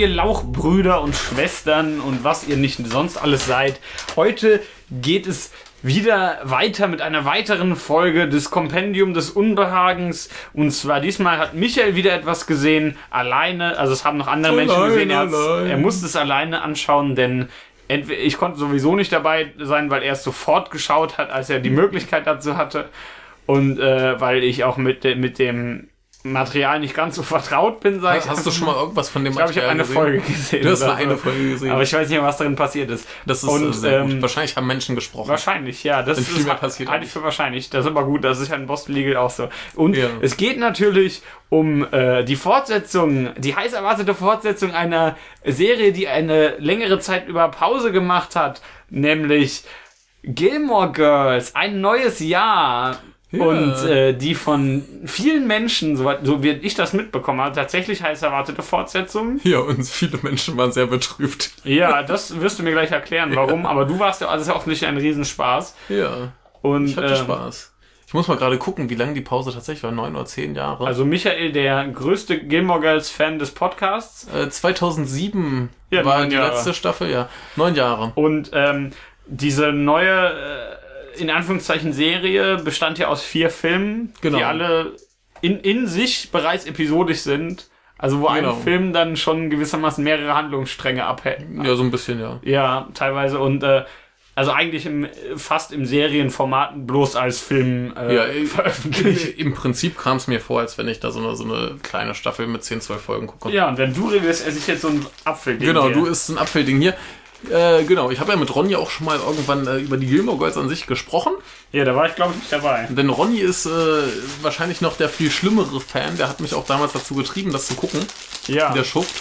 Ihr Lauchbrüder und Schwestern und was ihr nicht sonst alles seid. Heute geht es wieder weiter mit einer weiteren Folge des Kompendium des Unbehagens. Und zwar diesmal hat Michael wieder etwas gesehen, alleine. Also es haben noch andere Menschen Allein, gesehen. Er, hat's- allein. er musste es alleine anschauen, denn entweder, ich konnte sowieso nicht dabei sein, weil er es sofort geschaut hat, als er die Möglichkeit dazu hatte. Und äh, weil ich auch mit, de, mit dem Material nicht ganz so vertraut bin, sag ich. Hast du schon mal irgendwas von dem Ich glaube, ich habe eine gesehen? Folge gesehen. Du hast nur eine so. Folge gesehen. Aber ich weiß nicht was darin passiert ist. das ist und, sehr gut. ähm, Wahrscheinlich haben Menschen gesprochen. Wahrscheinlich, ja. Das ist, passiert halte ich für wahrscheinlich. Das ist aber gut. Das ist ja in Boston Legal auch so. Und Ja. es geht natürlich um äh, die Fortsetzung, die heiß erwartete Fortsetzung einer Serie, die eine längere Zeit über Pause gemacht hat, nämlich Gilmore Girls, ein neues Jahr. Ja. Und äh, die von vielen Menschen, so, so wie ich das mitbekommen habe, tatsächlich heiß erwartete Fortsetzung. Ja, und viele Menschen waren sehr betrübt. Ja, das wirst du mir gleich erklären, warum. Aber du warst ja, also ist ja offensichtlich ein Riesenspaß. Ja, Und ich hatte ähm, Spaß. Ich muss mal gerade gucken, wie lange die Pause tatsächlich war. Neun oder zehn Jahre. Also Michael, der größte Gilmore Girls Fan des Podcasts. äh, 2007 Ja, war die Jahre. letzte Staffel, ja. Neun Jahre. Und ähm, diese neue, äh, in Anführungszeichen, Serie bestand ja aus vier Filmen, Genau. die alle in, in sich bereits episodisch sind. Also wo Genau. ein Film dann schon gewissermaßen mehrere Handlungsstränge abhält. Ja, so ein bisschen, ja. Ja, teilweise. Und äh, also eigentlich im, fast im Serienformat bloß als Film äh, Ja, äh, veröffentlicht. Im Prinzip kam es mir vor, als wenn ich da so eine, so eine kleine Staffel mit 10, 12 Folgen gucke. Ja, und wenn du redest, esse ich jetzt so ein Apfel. Genau, du isst ein Apfelding hier. Äh, genau, ich habe ja mit Ronny auch schon mal irgendwann äh, über die Gilmore Girls an sich gesprochen. Ja, da war ich glaube ich nicht dabei. Denn Ronny ist äh, wahrscheinlich noch der viel schlimmere Fan. Der hat mich auch damals dazu getrieben, das zu gucken. Ja. Der Schuft.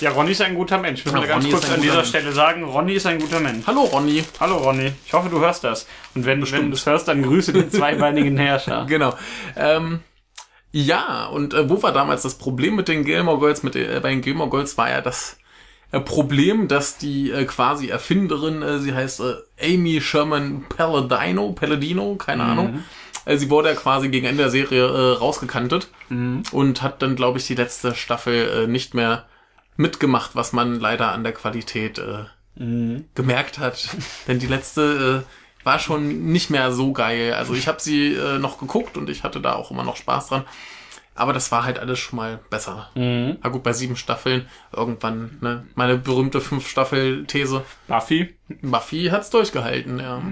Ja, Ronny ist ein guter Mensch. Müssen Ja, wir ganz Ronny kurz an dieser Mensch. Stelle sagen, Ronny ist ein guter Mensch. Hallo Ronny. Hallo Ronny, ich hoffe, du hörst das. Und wenn, wenn du es hörst, dann grüße den zweibeinigen Herrscher. Genau. Ähm, ja, und äh, wo war damals das Problem mit den Gilmore Girls? Mit, äh, bei den Gilmore Girls war ja das äh, Problem, dass die äh, quasi Erfinderin, äh, sie heißt äh, Amy Sherman Palladino, Palladino, keine Ahnung. Äh, sie wurde ja quasi gegen Ende der Serie äh, rausgekantet und hat dann, glaube ich, die letzte Staffel äh, nicht mehr mitgemacht, was man leider an der Qualität äh, gemerkt hat. Denn die letzte äh, war schon nicht mehr so geil. Also ich habe sie äh, noch geguckt und ich hatte da auch immer noch Spaß dran. Aber das war halt alles schon mal besser. Na gut, bei sieben Staffeln irgendwann, ne? Meine berühmte Fünf-Staffel-These. Buffy? Buffy hat's durchgehalten, ja.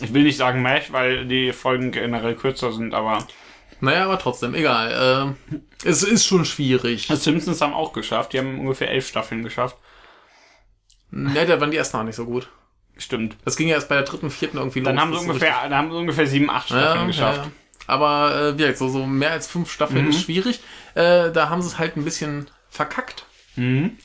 Ich will nicht sagen Mesh, weil die Folgen generell kürzer sind, aber Naja, aber trotzdem, egal. Äh, es ist schon schwierig. die Simpsons haben auch geschafft. Die haben ungefähr elf Staffeln geschafft. Ne, da waren die ersten auch nicht so gut. Stimmt. Das ging ja erst bei der dritten, vierten irgendwie Dann los. haben sie ungefähr, dann haben sie ungefähr sieben, acht Staffeln ja, geschafft. ja. Aber äh, wie gesagt, so, so mehr als fünf Staffeln ist schwierig. Äh, da haben sie es halt ein bisschen verkackt. Mhm.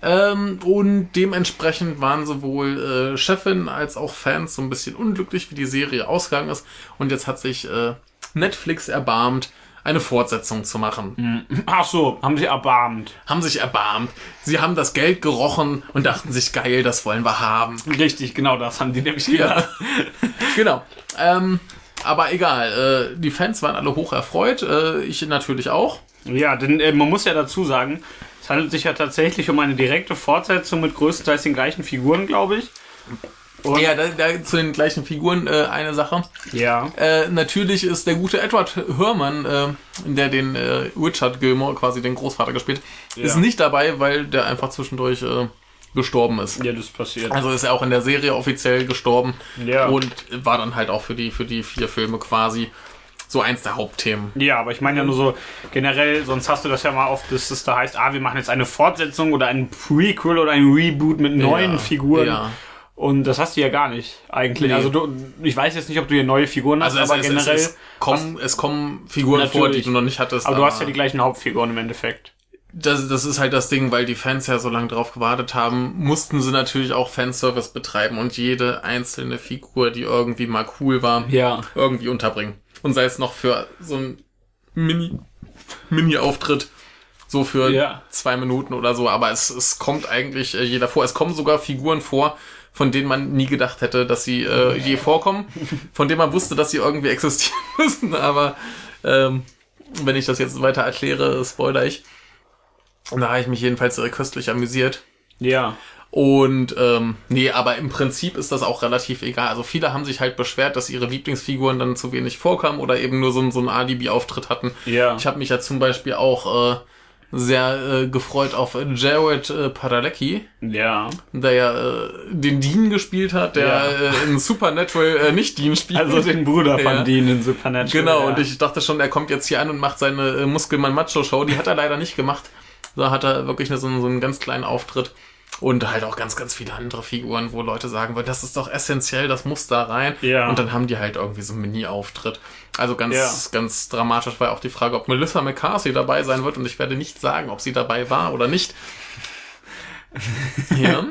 Ähm, und dementsprechend waren sowohl äh, Chefin als auch Fans so ein bisschen unglücklich, wie die Serie ausgegangen ist. Und jetzt hat sich äh, Netflix erbarmt, eine Fortsetzung zu machen. Ach so, haben sie erbarmt. Haben sich erbarmt. Sie haben das Geld gerochen und dachten sich, geil, das wollen wir haben. Richtig, genau das haben die nämlich gedacht. Genau. Ähm, aber egal, äh, die Fans waren alle hoch erfreut, äh, ich natürlich auch. Ja, denn äh, man muss ja dazu sagen, es handelt sich ja tatsächlich um eine direkte Fortsetzung mit größtenteils den gleichen Figuren, glaube ich. Und, Ja, da, da zu den gleichen Figuren äh, eine Sache. ja. Äh, natürlich ist der gute Edward Herrmann, äh, der den äh, Richard Gilmore, quasi den Großvater gespielt, ist nicht dabei, weil der einfach zwischendurch äh, gestorben ist. Ja, das passiert. Also ist er auch in der Serie offiziell gestorben Ja. und war dann halt auch für die für die vier Filme quasi so eins der Hauptthemen. Ja, aber ich meine ja nur so generell, sonst hast du das ja mal oft, dass es da heißt, ah, wir machen jetzt eine Fortsetzung oder ein Prequel oder ein Reboot mit neuen Ja, Figuren. ja. Und das hast du ja gar nicht eigentlich. Nee. Also du, ich weiß jetzt nicht, ob du hier neue Figuren hast, Also es, aber es, generell. es, es, kommen, es kommen Figuren vor, die du noch nicht hattest. aber du hast ja die gleichen Hauptfiguren im Endeffekt. Das, das ist halt das Ding, weil die Fans ja so lange drauf gewartet haben, mussten sie natürlich auch Fanservice betreiben und jede einzelne Figur, die irgendwie mal cool war, Ja. irgendwie unterbringen. Und sei es noch für so ein Mini, Mini-Auftritt, so für Ja. zwei Minuten oder so, aber es, es kommt eigentlich äh, jeder vor. Es kommen sogar Figuren vor, von denen man nie gedacht hätte, dass sie äh, je vorkommen, von denen man wusste, dass sie irgendwie existieren müssen, aber ähm, wenn ich das jetzt weiter erkläre, spoiler ich. Und da habe ich mich jedenfalls köstlich amüsiert. Ja. Und ähm, nee, aber im Prinzip ist das auch relativ egal. Also viele haben sich halt beschwert, dass ihre Lieblingsfiguren dann zu wenig vorkamen oder eben nur so, ein- so einen Alibi-Auftritt hatten. Ja. Ich habe mich ja zum Beispiel auch äh, sehr äh, gefreut auf Jared äh, Padalecki, Ja. der ja äh, den Dean gespielt hat, der Ja. äh, in Supernatural äh, nicht Dean spielt. Also den Bruder von Ja. Dean in Supernatural. Genau, ja. und ich dachte schon, er kommt jetzt hier an und macht seine äh, Muskelmann-Macho-Show. Die hat er leider nicht gemacht. Da hat er wirklich nur so, einen- so einen ganz kleinen Auftritt. Und halt auch ganz, ganz viele andere Figuren, wo Leute sagen würden, das ist doch essentiell, das muss da rein. Ja. Und dann haben die halt irgendwie so einen Mini-Auftritt. Also ganz, Ja. ganz dramatisch war auch die Frage, ob Melissa McCarthy dabei sein wird. Und ich werde nicht sagen, ob sie dabei war oder nicht. Ja.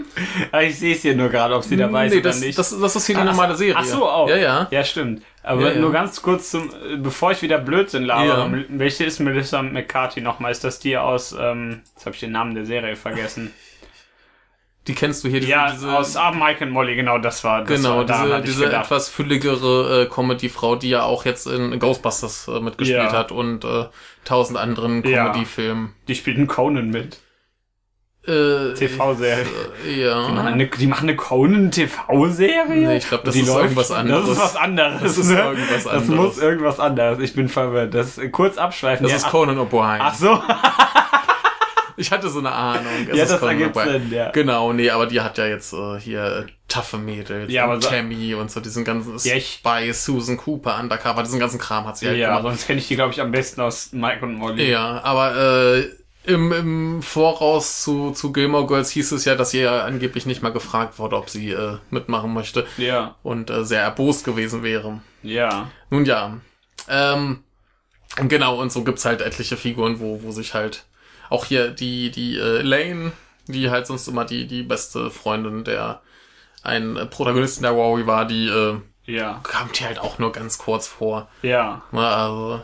Ah, ich sehe es hier nur gerade, ob sie dabei nee, oder das, nicht. das, das ist hier die Ach, normale Serie. Ach so, auch. Ja, ja. Ja, stimmt. Aber Ja, ja. nur ganz kurz zum, bevor ich wieder Blödsinn labere, Ja. Welche ist Melissa McCarthy nochmal? Ist das die aus, ähm, jetzt habe ich den Namen der Serie vergessen. Die kennst du hier. Diese, ja, diese, aus ah, Mike and Molly, genau, das war das Genau, war, diese, diese etwas fülligere äh, Comedy-Frau, die ja auch jetzt in Ghostbusters äh, mitgespielt hat und äh, tausend anderen. Comedy-Filmen. Die spielt in Conan mit. Äh, TV-Serie. äh, Die, ja. machen eine, die machen eine Conan-TV-Serie? Nee, ich glaub, das Die ist irgendwas anderes. Das ist was anderes. Das ist irgendwas Das anderes. muss irgendwas anderes. Ich bin verwirrt. Das ist kurz abschweifen. Das ja, ist Conan O'Brien. Ach so. Ich hatte so eine Ahnung. Es Ja, ist das ergibt. Sinn, ja. Genau, nee, aber die hat ja jetzt äh, hier taffe Mädels Ja, aber und so- Tammy und so diesen ganzen Ja, ich- bei Susan Cooper Undercover, diesen ganzen Kram hat sie halt Ja, gemacht. sonst kenne ich die, glaube ich, am besten aus Mike und Molly. Ja, aber äh, im, im Voraus zu, zu Gilmore Girls hieß es ja, dass ihr ja angeblich nicht mal gefragt wurde, ob sie äh, mitmachen möchte Ja, und äh, sehr erbost gewesen wäre. ja. Nun ja, ähm, genau, und so gibt's halt etliche Figuren, wo, wo sich halt auch hier die, die äh, Lane, die halt sonst immer die, die beste Freundin der ein äh, Protagonisten der Wowie war, die äh, Ja, kam hier halt auch nur ganz kurz vor. ja. Also,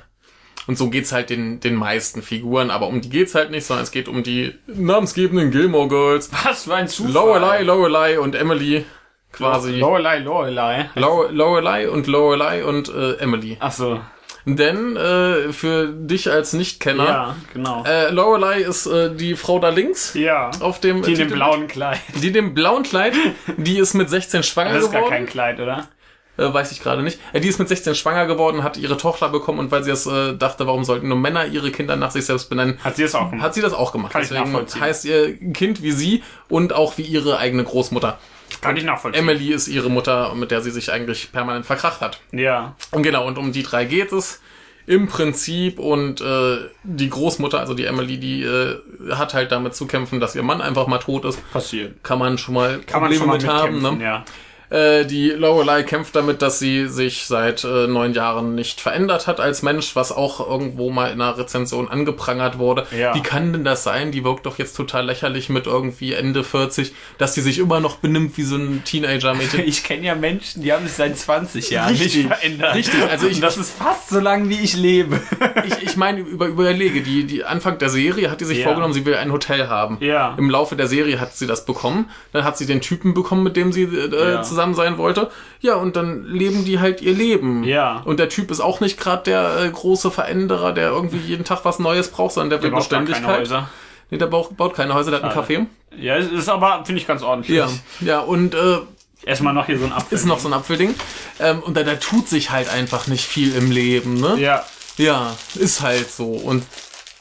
und so geht's halt den, den meisten Figuren, aber um die geht's halt nicht, sondern es geht um die namensgebenden Gilmore Girls. Was für ein Zufall. Lorelei, Lorelei und Emily quasi. Lorelei, Lorelei. Lore- Lorelei und Lorelei und äh, Emily. Ach so. Denn äh, für dich als Nichtkenner, Ja, genau. äh, Lorelei ist äh, die Frau da links ja. auf dem Die in dem blauen Kleid. die dem blauen Kleid, die ist mit 16 schwanger Das ist gar geworden. kein Kleid, oder? Äh, weiß ich gerade nicht. Äh, die ist mit 16 schwanger geworden, hat ihre Tochter bekommen und weil sie das äh, dachte, warum sollten nur Männer ihre Kinder nach sich selbst benennen, Hat sie es auch gemacht? hat sie das auch gemacht. Kann Deswegen heißt ihr Kind wie sie und auch wie ihre eigene Großmutter. Kann ich nachvollziehen. Emily ist ihre Mutter, mit der sie sich eigentlich permanent verkracht hat. Ja. Und genau, und um die drei geht es im Prinzip und äh, die Großmutter, also die Emily, die äh, hat halt damit zu kämpfen, dass ihr Mann einfach mal tot ist. Passiert. Kann man schon mal Kann man Probleme schon mal mit haben, ne? ja. Äh, die Lorelei kämpft damit, dass sie sich seit äh, neun Jahren nicht verändert hat als Mensch, was auch irgendwo mal in einer Rezension angeprangert wurde. Ja. Wie kann denn das sein? Die wirkt doch jetzt total lächerlich mit irgendwie Ende 40, dass sie sich immer noch benimmt wie so ein Teenager-Mädchen. Ich kenne ja Menschen, die haben sich seit 20 Jahren Richtig, nicht verändert. richtig. Also ich- das ist fast so lange, wie ich lebe. ich, ich meine, über, überlege, die, die Anfang der Serie hat die sich Ja. vorgenommen, sie will ein Hotel haben. Ja. Im Laufe der Serie hat sie das bekommen. Dann hat sie den Typen bekommen, mit dem sie äh, Ja. zusammen sein wollte. Ja, und dann leben die halt ihr Leben. Ja. Und der Typ ist auch nicht gerade der äh, große Veränderer, der irgendwie jeden Tag was Neues braucht, sondern der will Der braucht gar keine Beständigkeit. Häuser. Nee, der baut, baut keine Häuser, der hat einen Café. Ja, es ist aber, finde ich, ganz ordentlich. Ja, ja, und äh, Erstmal noch hier so ein Apfel. ist noch so ein Apfelding. Ähm, und da, da tut sich halt einfach nicht viel im Leben, ne? Ja. Ja, ist halt so. Und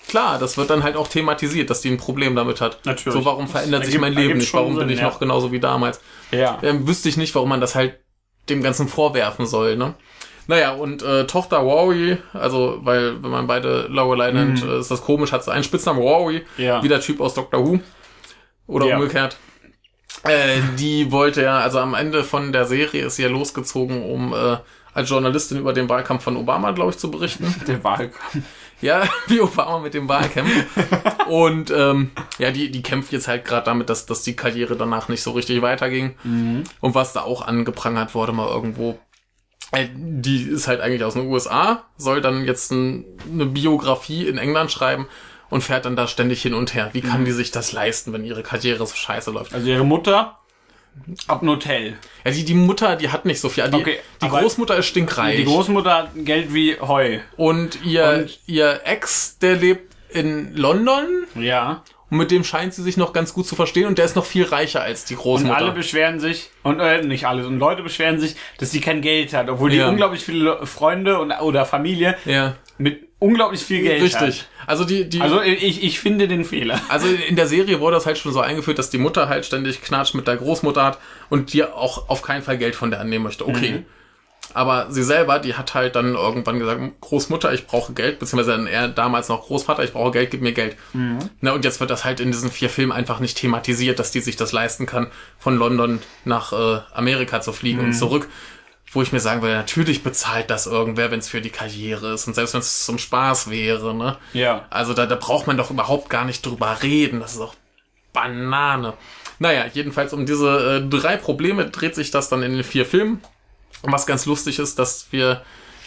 klar, das wird dann halt auch thematisiert, dass die ein Problem damit hat. Natürlich. So, warum Das verändert sich ergibt- mein Leben nicht? Warum bin Sinn, ich ja. noch genauso wie damals? Ja. Ähm, wüsste ich nicht, warum man das halt dem Ganzen vorwerfen soll, ne? Naja, und äh, Tochter Rory, also, weil, wenn man beide Lorelei nennt, äh, ist das komisch, hat sie einen Spitznamen Rory, Mhm. Ja. wie der Typ aus Doctor Who. Oder Ja. umgekehrt. Äh, die wollte ja, also am Ende von der Serie ist sie ja losgezogen, um äh, als Journalistin über den Wahlkampf von Obama, glaube ich, zu berichten. Der Wahlkampf. Ja, wie Obama mit dem Wahlkampf. Und ähm, ja, die, die kämpft jetzt halt gerade damit, dass, dass die Karriere danach nicht so richtig weiterging. Und was da auch angeprangert wurde, mal irgendwo. äh, Die ist halt eigentlich aus den USA, soll dann jetzt ein, eine Biografie in England schreiben und fährt dann da ständig hin und her. Wie kann die sich das leisten, wenn ihre Karriere so scheiße läuft? Also ihre Mutter hat ein Hotel. Ja, die, die Mutter, die hat nicht so viel. Die, Okay, die Großmutter ist stinkreich. Die Großmutter hat Geld wie Heu. und ihr, Und- ihr Ex, der lebt in London Ja. und mit dem scheint sie sich noch ganz gut zu verstehen und der ist noch viel reicher als die Und Großmutter. alle beschweren sich, und äh, nicht alle, und Leute beschweren sich, dass sie kein Geld hat, obwohl die Ja. unglaublich viele Freunde und, oder Familie ja, mit unglaublich viel Geld richtig. Also die, die, hat. Also ich, ich finde den Fehler. Also in der Serie wurde das halt schon so eingeführt, dass die Mutter halt ständig Knatsch mit der Großmutter hat und die auch auf keinen Fall Geld von der annehmen möchte. Okay. Mhm. Aber sie selber, die hat halt dann irgendwann gesagt, Großmutter, ich brauche Geld, beziehungsweise dann er damals noch Großvater, ich brauche Geld, gib mir Geld. Mhm. Na, und jetzt wird das halt in diesen vier Filmen einfach nicht thematisiert, dass die sich das leisten kann, von London nach äh, Amerika zu fliegen Mhm. und zurück. Wo ich mir sagen würde, natürlich bezahlt das irgendwer, wenn es für die Karriere ist und selbst wenn es zum Spaß wäre, ne? Ja. Also da, da braucht man doch überhaupt gar nicht drüber reden. Das ist auch Banane. Naja, jedenfalls um diese äh, drei Probleme dreht sich das dann in den vier Filmen. Und was ganz lustig ist, dass wir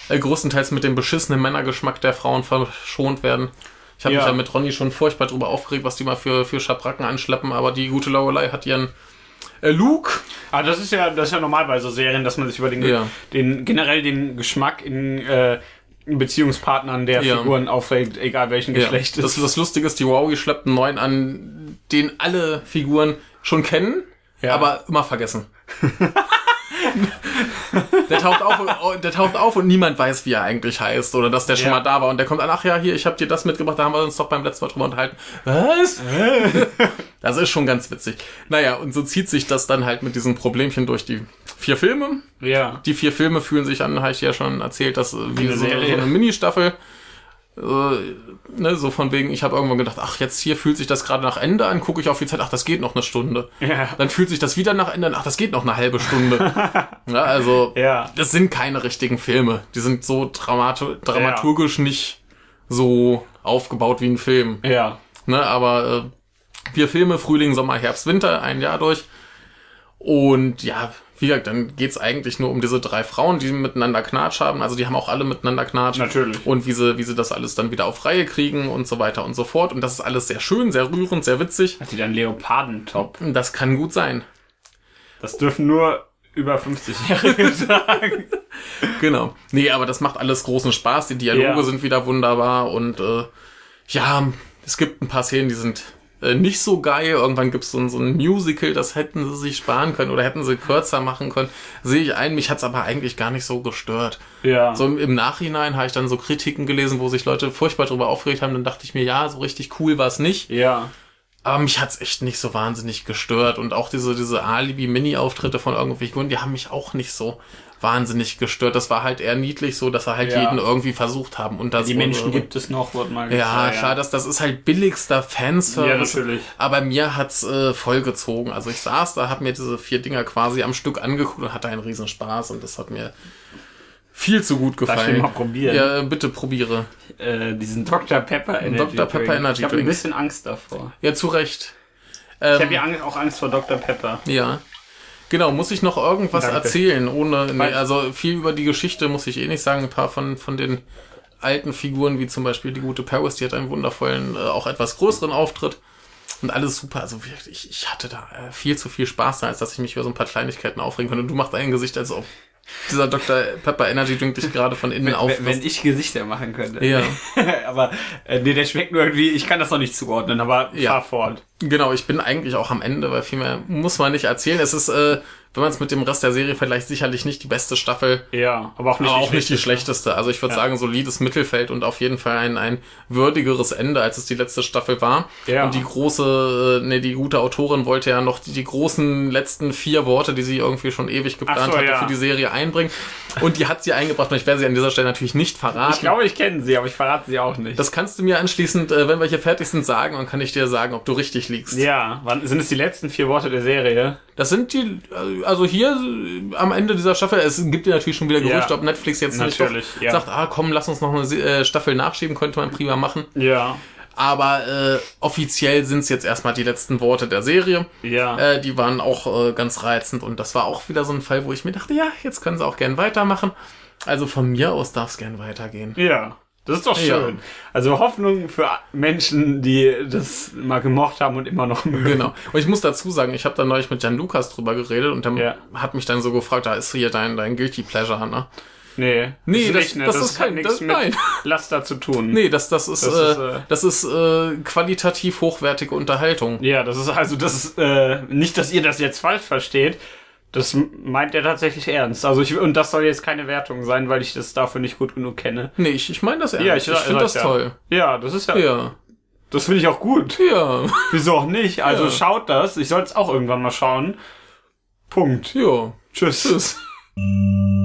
äh, größtenteils mit dem beschissenen Männergeschmack der Frauen verschont werden. Ich habe Ja. mich ja mit Ronny schon furchtbar drüber aufgeregt, was die mal für, für Schabracken anschleppen, aber die gute Lorelei hat ihren äh, Luke. Aber das ist ja, das ist ja normal bei so Serien, dass man sich über den, Ja. den generell den Geschmack in, äh, Beziehungspartnern der Ja. Figuren aufregt, egal welchen Geschlecht das, es ist. das Lustige ist, die Wowie schleppt einen neuen an, den alle Figuren schon kennen, Ja. aber immer vergessen. der, taucht auf, der taucht auf und niemand weiß, wie er eigentlich heißt oder dass der schon Ja. mal da war und der kommt an, ach ja, hier, ich habe dir das mitgebracht, da haben wir uns doch beim letzten Mal drüber unterhalten. Was? das ist schon ganz witzig. Naja, und so zieht sich das dann halt mit diesen Problemchen durch die vier Filme. Ja. Die vier Filme fühlen sich an, habe ich ja schon erzählt, dass äh, wie eine so, so eine Mini-Staffel. Äh, ne, so von wegen, ich habe irgendwann gedacht, ach, jetzt hier fühlt sich das gerade nach Ende an, gucke ich auf die Zeit, ach, das geht noch eine Stunde. Ja. Dann fühlt sich das wieder nach Ende an, ach, das geht noch eine halbe Stunde. ja, also, Ja. das sind keine richtigen Filme. Die sind so dramatu dramaturgisch nicht so aufgebaut wie ein Film. Ja. Ne, aber äh, vier Filme, Frühling, Sommer, Herbst, Winter, ein Jahr durch. Und ja, wie gesagt, dann geht's eigentlich nur um diese drei Frauen, die miteinander Knatsch haben. Also die haben auch alle miteinander Knatsch. Natürlich. Und wie sie, wie sie das alles dann wieder auf Reihe kriegen und so weiter und so fort. Und das ist alles sehr schön, sehr rührend, sehr witzig. Hat die dann Leopardentop? Das kann gut sein. Das dürfen nur über 50-Jährige sagen. Genau. Nee, aber das macht alles großen Spaß. Die Dialoge Ja. sind wieder wunderbar und äh, ja, es gibt ein paar Szenen, die sind nicht so geil. Irgendwann gibt es so, ein- so ein Musical, das hätten sie sich sparen können oder hätten sie kürzer machen können. Sehe ich ein, mich hat's aber eigentlich gar nicht so gestört. Ja. So im, Nachhinein habe ich dann so Kritiken gelesen, wo sich Leute furchtbar drüber aufgeregt haben. Dann dachte ich mir, ja, so richtig cool war es nicht. Ja. Aber mich hat's echt nicht so wahnsinnig gestört. Und auch diese, diese Alibi-Mini-Auftritte von irgendwelchen Figuren, die haben mich auch nicht so wahnsinnig gestört. Das war halt eher niedlich so, dass er halt Ja. jeden irgendwie versucht haben. Und das Die Menschen gibt es noch, wird mal Ja, gesagt. klar, das, das ist halt billigster Fanservice. Ja, natürlich. Aber mir hat's äh, vollgezogen. Also ich saß da, hab mir diese vier Dinger quasi am Stück angeguckt und hatte einen riesen Spaß. Und das hat mir viel zu gut Darf ich gefallen. mal probieren? Ja, bitte probiere. Äh, diesen Dr. Pepper Energy Dr. Pepper Drink. Energy Ich habe ein bisschen Angst davor. Ja, zu Recht. Ich Ähm, habe ja Angst, auch Angst vor Dr. Pepper. Ja. Genau, muss ich noch irgendwas Danke. erzählen, ohne, nee, also viel über die Geschichte muss ich eh nicht sagen. Ein paar von, von den alten Figuren, wie zum Beispiel die gute Paris, die hat einen wundervollen, äh, auch etwas größeren Auftritt. Und alles super. Also wirklich, ich, ich hatte da äh, viel zu viel Spaß, als dass ich mich über so ein paar Kleinigkeiten aufregen könnte. Und du machst ein Gesicht, als ob dieser Dr. Pepper Energy Drink dich gerade von innen Wenn, auffrisst. wenn ich Gesichter machen könnte. Ja. aber äh, nee, der schmeckt nur irgendwie, ich kann das noch nicht zuordnen, aber Ja. fahr fort. Genau, ich bin eigentlich auch am Ende, weil viel mehr muss man nicht erzählen. Es ist, äh, wenn man es mit dem Rest der Serie vergleicht, sicherlich nicht die beste Staffel. Ja, aber auch nicht, aber die auch nicht die schlechteste. Also ich würde Ja. sagen, solides Mittelfeld und auf jeden Fall ein, ein würdigeres Ende, als es die letzte Staffel war. Ja. Und die große, äh, nee, die gute Autorin wollte ja noch die, die großen letzten vier Worte, die sie irgendwie schon ewig geplant so, hatte, ja. für die Serie einbringen. Und die hat sie eingebracht und ich werde sie an dieser Stelle natürlich nicht verraten. Ich glaube, ich kenne sie, aber ich verrate sie auch nicht. das kannst du mir anschließend, äh, wenn wir hier fertig sind, sagen und kann ich dir sagen, ob du richtig liegst. ja, wann sind es die letzten vier Worte der Serie? Das sind die, also hier äh, am Ende dieser Staffel, es gibt ja natürlich schon wieder Gerüchte, Ja. ob Netflix jetzt nicht Natürlich, doch ja. sagt, ah komm, lass uns noch eine äh, Staffel nachschieben, könnte man prima machen. Ja. Aber äh, offiziell sind es jetzt erstmal die letzten Worte der Serie. Ja. Äh, die waren auch äh, ganz reizend und das war auch wieder so ein Fall, wo ich mir dachte, ja, jetzt können sie auch gern weitermachen. Also von mir aus darf es gern weitergehen. Ja. Das ist doch schön. Ja. Also Hoffnung für Menschen, die das mal gemocht haben und immer noch mögen. Genau. Und ich muss dazu sagen, ich habe da neulich mit Jan Lukas drüber geredet und der Ja. hat mich dann so gefragt, da ist hier dein, dein Guilty Pleasure, ne? Nee. Nee, das, nicht, ne? das, ist hat kein, nichts das, mit nein. Laster zu tun. Nee, das, das ist, Das äh, ist, äh, das ist äh, qualitativ hochwertige Unterhaltung. Ja, das ist also, das ist, äh, nicht, dass ihr das jetzt falsch versteht. Das meint er tatsächlich ernst. Also ich, und das soll jetzt keine Wertung sein, weil ich das dafür nicht gut genug kenne. Nee, ich, ich meine das ernst. Ja, ich- ich finde das ja. toll. Ja, das ist ja, Ja. das finde ich auch gut. Ja. Wieso auch nicht? Also Ja. schaut das. Ich soll es auch irgendwann mal schauen. Punkt. Ja. Tschüss. Tschüss.